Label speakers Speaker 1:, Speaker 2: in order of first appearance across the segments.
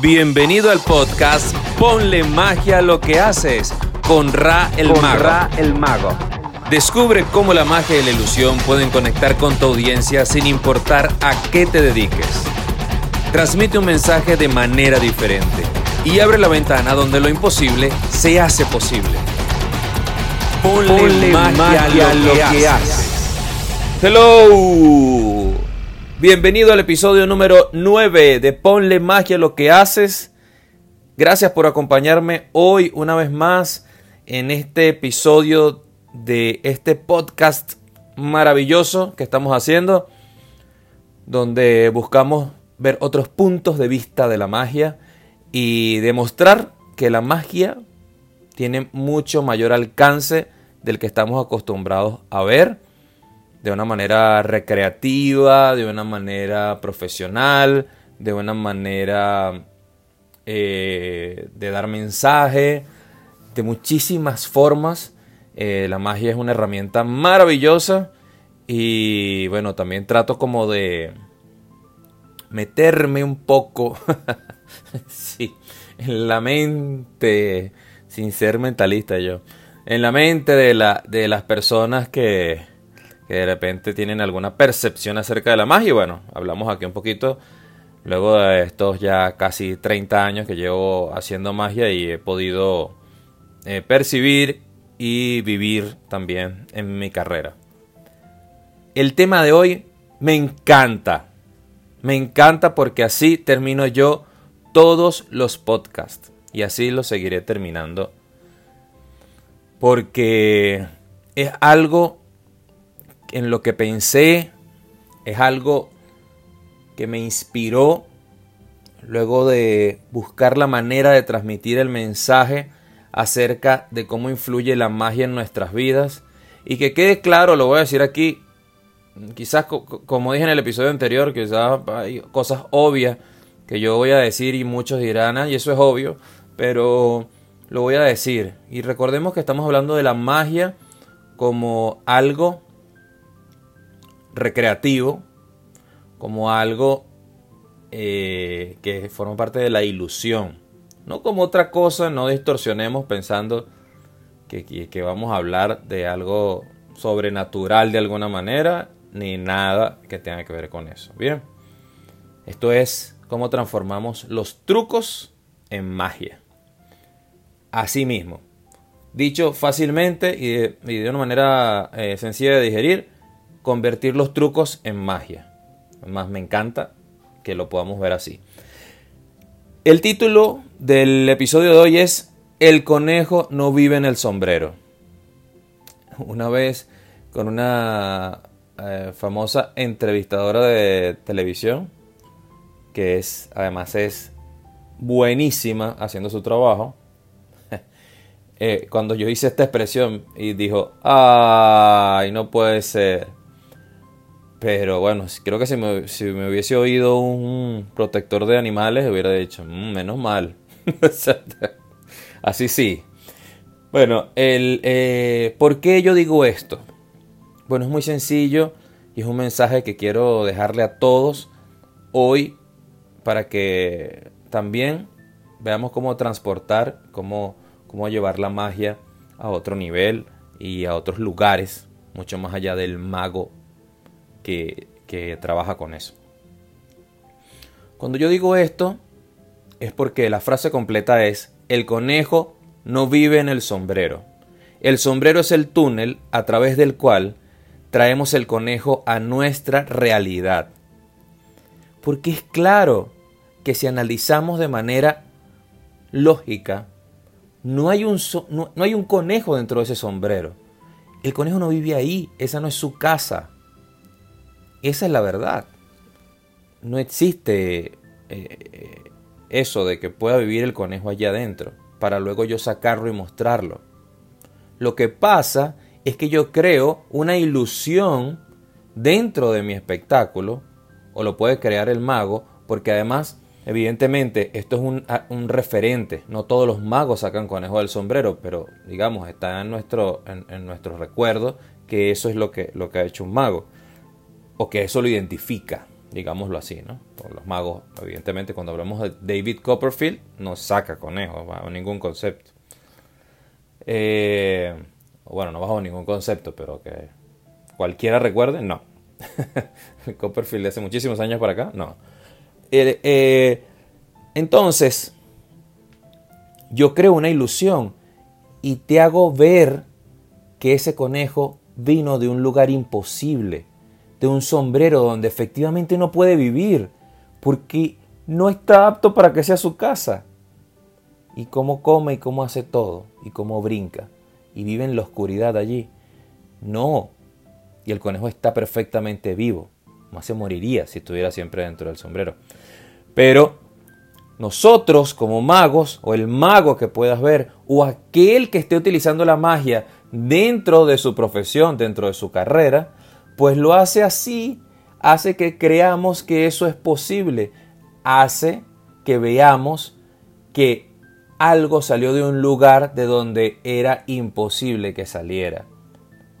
Speaker 1: Bienvenido al podcast Ponle magia a lo que haces con Ra el
Speaker 2: con
Speaker 1: Mago.
Speaker 2: Ra el Mago.
Speaker 1: Descubre cómo la magia y la ilusión pueden conectar con tu audiencia sin importar a qué te dediques. Transmite un mensaje de manera diferente y abre la ventana donde lo imposible se hace posible. Ponle,
Speaker 2: Ponle
Speaker 1: magia,
Speaker 2: magia
Speaker 1: a lo que, haces. Hello. Bienvenido al episodio número 9 de Ponle magia a lo que haces. Gracias por acompañarme hoy una vez más en este episodio de este podcast maravilloso que estamos haciendo, donde buscamos ver otros puntos de vista de la magia y demostrar que la magia tiene mucho mayor alcance del que estamos acostumbrados a ver de una manera recreativa, de una manera profesional, de una manera eh, de dar mensaje, de muchísimas formas. Eh, la magia es una herramienta maravillosa y bueno, también trato como de meterme un poco sí, en la mente, sin ser mentalista yo, en la mente de, la, de las personas que, que de repente tienen alguna percepción acerca de la magia. Bueno, hablamos aquí un poquito luego de estos ya casi 30 años que llevo haciendo magia y he podido eh, percibir y vivir también en mi carrera. El tema de hoy me encanta. Me encanta porque así termino yo todos los podcasts. Y así lo seguiré terminando. Porque es algo en lo que pensé, es algo que me inspiró luego de buscar la manera de transmitir el mensaje acerca de cómo influye la magia en nuestras vidas. Y que quede claro, lo voy a decir aquí, quizás como dije en el episodio anterior, quizás hay cosas obvias que yo voy a decir y muchos dirán, ah, y eso es obvio, pero lo voy a decir. Y recordemos que estamos hablando de la magia como algo recreativo, como algo eh, que forma parte de la ilusión. No como otra cosa, no distorsionemos pensando que, que, vamos a hablar de algo sobrenatural de alguna manera, ni nada que tenga que ver con eso. Bien, esto es cómo transformamos los trucos en magia. Así mismo, dicho fácilmente y de, de una manera eh, sencilla de digerir, convertir los trucos en magia. Además, me encanta que lo podamos ver así. El título del episodio de hoy es El conejo no vive en el sombrero. Una vez con una eh, famosa entrevistadora de televisión, que es además es buenísima haciendo su trabajo. eh, cuando yo hice esta expresión y dijo, ay, no puede ser. Pero bueno, creo que si me, si me, hubiese oído un protector de animales, hubiera dicho, mmm, menos mal. Así sí. Bueno, el, eh, ¿por qué yo digo esto? Bueno, es muy sencillo y es un mensaje que quiero dejarle a todos hoy para que también veamos cómo transportar, cómo, cómo llevar la magia a otro nivel y a otros lugares, mucho más allá del mago que, trabaja con eso. Cuando yo digo esto, es porque la frase completa es, el conejo no vive en el sombrero. El sombrero es el túnel a través del cual traemos el conejo a nuestra realidad. Porque es claro que si analizamos de manera lógica, no hay un, no hay un conejo dentro de ese sombrero. El conejo no vive ahí, esa no es su casa. Esa es la verdad. No existe eh, eso de que pueda vivir el conejo allá adentro para luego yo sacarlo y mostrarlo. Lo que pasa es que yo creo una ilusión dentro de mi espectáculo, o lo puede crear el mago, porque además, evidentemente, esto es un, referente. No todos los magos sacan conejo del sombrero, pero digamos, está en nuestro, en, en nuestro recuerdo que eso es lo que, lo que ha hecho un mago, o que eso lo identifica digámoslo así, ¿no? los magos, evidentemente, cuando hablamos de David Copperfield, no saca conejos bajo ningún concepto. Eh, bueno, no bajo ningún concepto, pero que cualquiera recuerde, no. Copperfield de hace muchísimos años para acá, no. Eh, entonces, yo creo una ilusión y te hago ver que ese conejo vino de un lugar imposible, de un sombrero donde efectivamente no puede vivir, porque no está apto para que sea su casa. Y cómo come y cómo hace todo, y cómo brinca, y vive en la oscuridad allí. No, y el conejo está perfectamente vivo. Más se moriría si estuviera siempre dentro del sombrero. Pero nosotros como magos, o el mago que puedas ver, o aquel que esté utilizando la magia dentro de su profesión, dentro de su carrera, pues lo hace así, hace que creamos que eso es posible, hace que veamos que algo salió de un lugar de donde era imposible que saliera.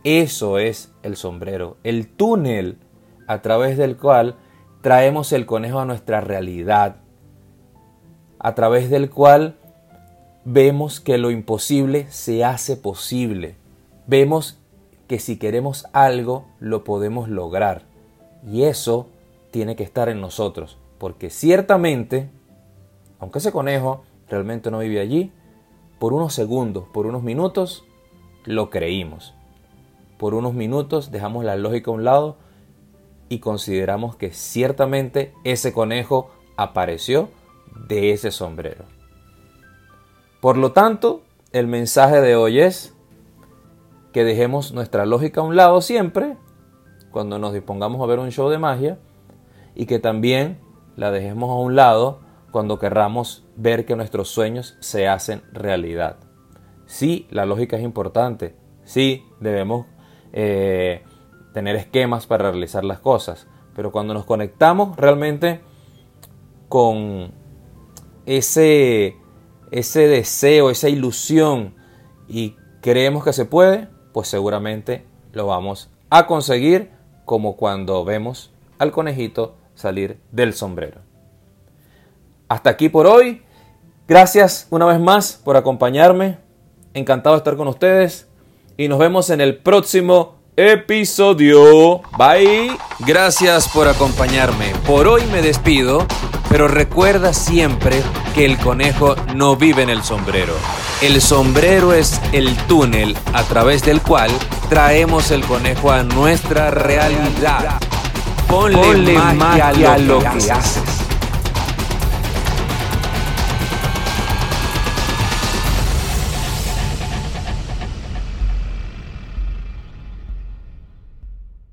Speaker 1: Eso es el sombrero, el túnel a través del cual traemos el conejo a nuestra realidad, a través del cual vemos que lo imposible se hace posible. Vemos que si queremos algo, lo podemos lograr. Y eso tiene que estar en nosotros, porque ciertamente, aunque ese conejo realmente no vive allí, por unos segundos, por unos minutos, lo creímos. Por unos minutos dejamos la lógica a un lado y consideramos que ciertamente ese conejo apareció de ese sombrero. Por lo tanto, el mensaje de hoy es que dejemos nuestra lógica a un lado siempre cuando nos dispongamos a ver un show de magia y que también la dejemos a un lado cuando querramos ver que nuestros sueños se hacen realidad. Sí, la lógica es importante, sí, debemos eh, tener esquemas para realizar las cosas, pero cuando nos conectamos realmente con ese, ese deseo, esa ilusión y creemos que se puede, pues seguramente lo vamos a conseguir como cuando vemos al conejito salir del sombrero. Hasta aquí por hoy. Gracias una vez más por acompañarme. Encantado de estar con ustedes. Y nos vemos en el próximo episodio. Bye. Gracias por acompañarme. Por hoy me despido pero recuerda siempre que el conejo no vive en el sombrero. El sombrero es el túnel a través del cual traemos el conejo a nuestra realidad. Ponle, magia, a lo que haces.